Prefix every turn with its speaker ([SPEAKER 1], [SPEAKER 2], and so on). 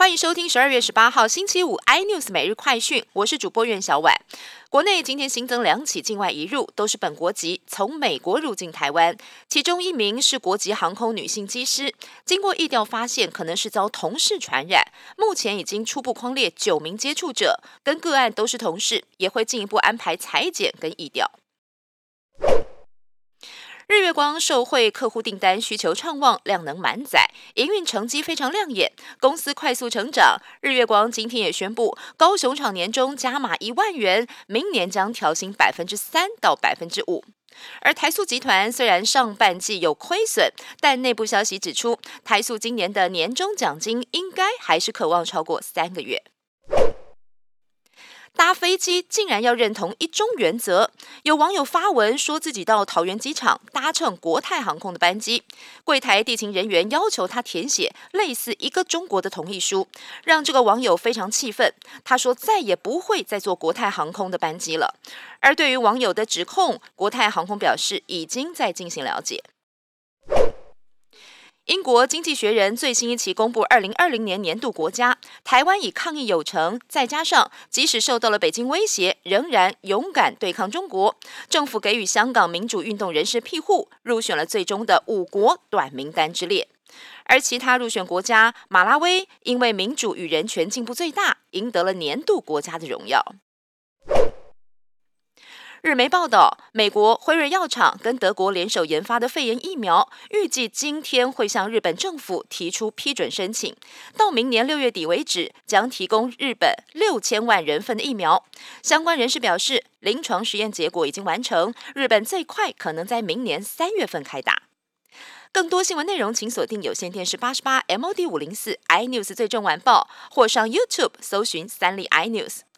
[SPEAKER 1] 欢迎收听十二月十八号星期五 iNews 每日快讯，我是主播苑小婉。国内今天新增两起境外移入，都是本国籍，从美国入境台湾，其中一名是国籍航空女性机师，经过疫调发现可能是遭同事传染，目前已经初步框列九名接触者，跟个案都是同事，也会进一步安排裁剪跟疫调。日月光受惠客户订单需求畅旺，量能满载，营运成绩非常亮眼，公司快速成长。日月光今天也宣布，高雄厂年终加码一万元，明年将调薪百分之三到百分之五。而台塑集团虽然上半季有亏损，但内部消息指出，台塑今年的年终奖金应该还是渴望超过三个月。搭飞机竟然要认同一中原则，有网友发文说自己到桃园机场搭乘国泰航空的班机，柜台地勤人员要求他填写类似一个中国的同意书，让这个网友非常气愤。他说再也不会再坐国泰航空的班机了。而对于网友的指控，国泰航空表示已经在进行了解。英国经济学人最新一期公布二零二零年年度国家，台湾以抗疫有成，再加上即使受到了北京威胁，仍然勇敢对抗中国，政府给予香港民主运动人士庇护，入选了最终的五国短名单之列。而其他入选国家，马拉维因为民主与人权进步最大，赢得了年度国家的荣耀。日媒报道，美国辉瑞药厂跟德国联手研发的肺炎疫苗，预计今天会向日本政府提出批准申请。到明年六月底为止，将提供日本六千万人份的疫苗。相关人士表示，临床实验结果已经完成，日本最快可能在明年三月份开打。更多新闻内容，请锁定有线电视八十八 MOD 五零四 iNews 最正晚报，或上 YouTube 搜寻三立 iNews。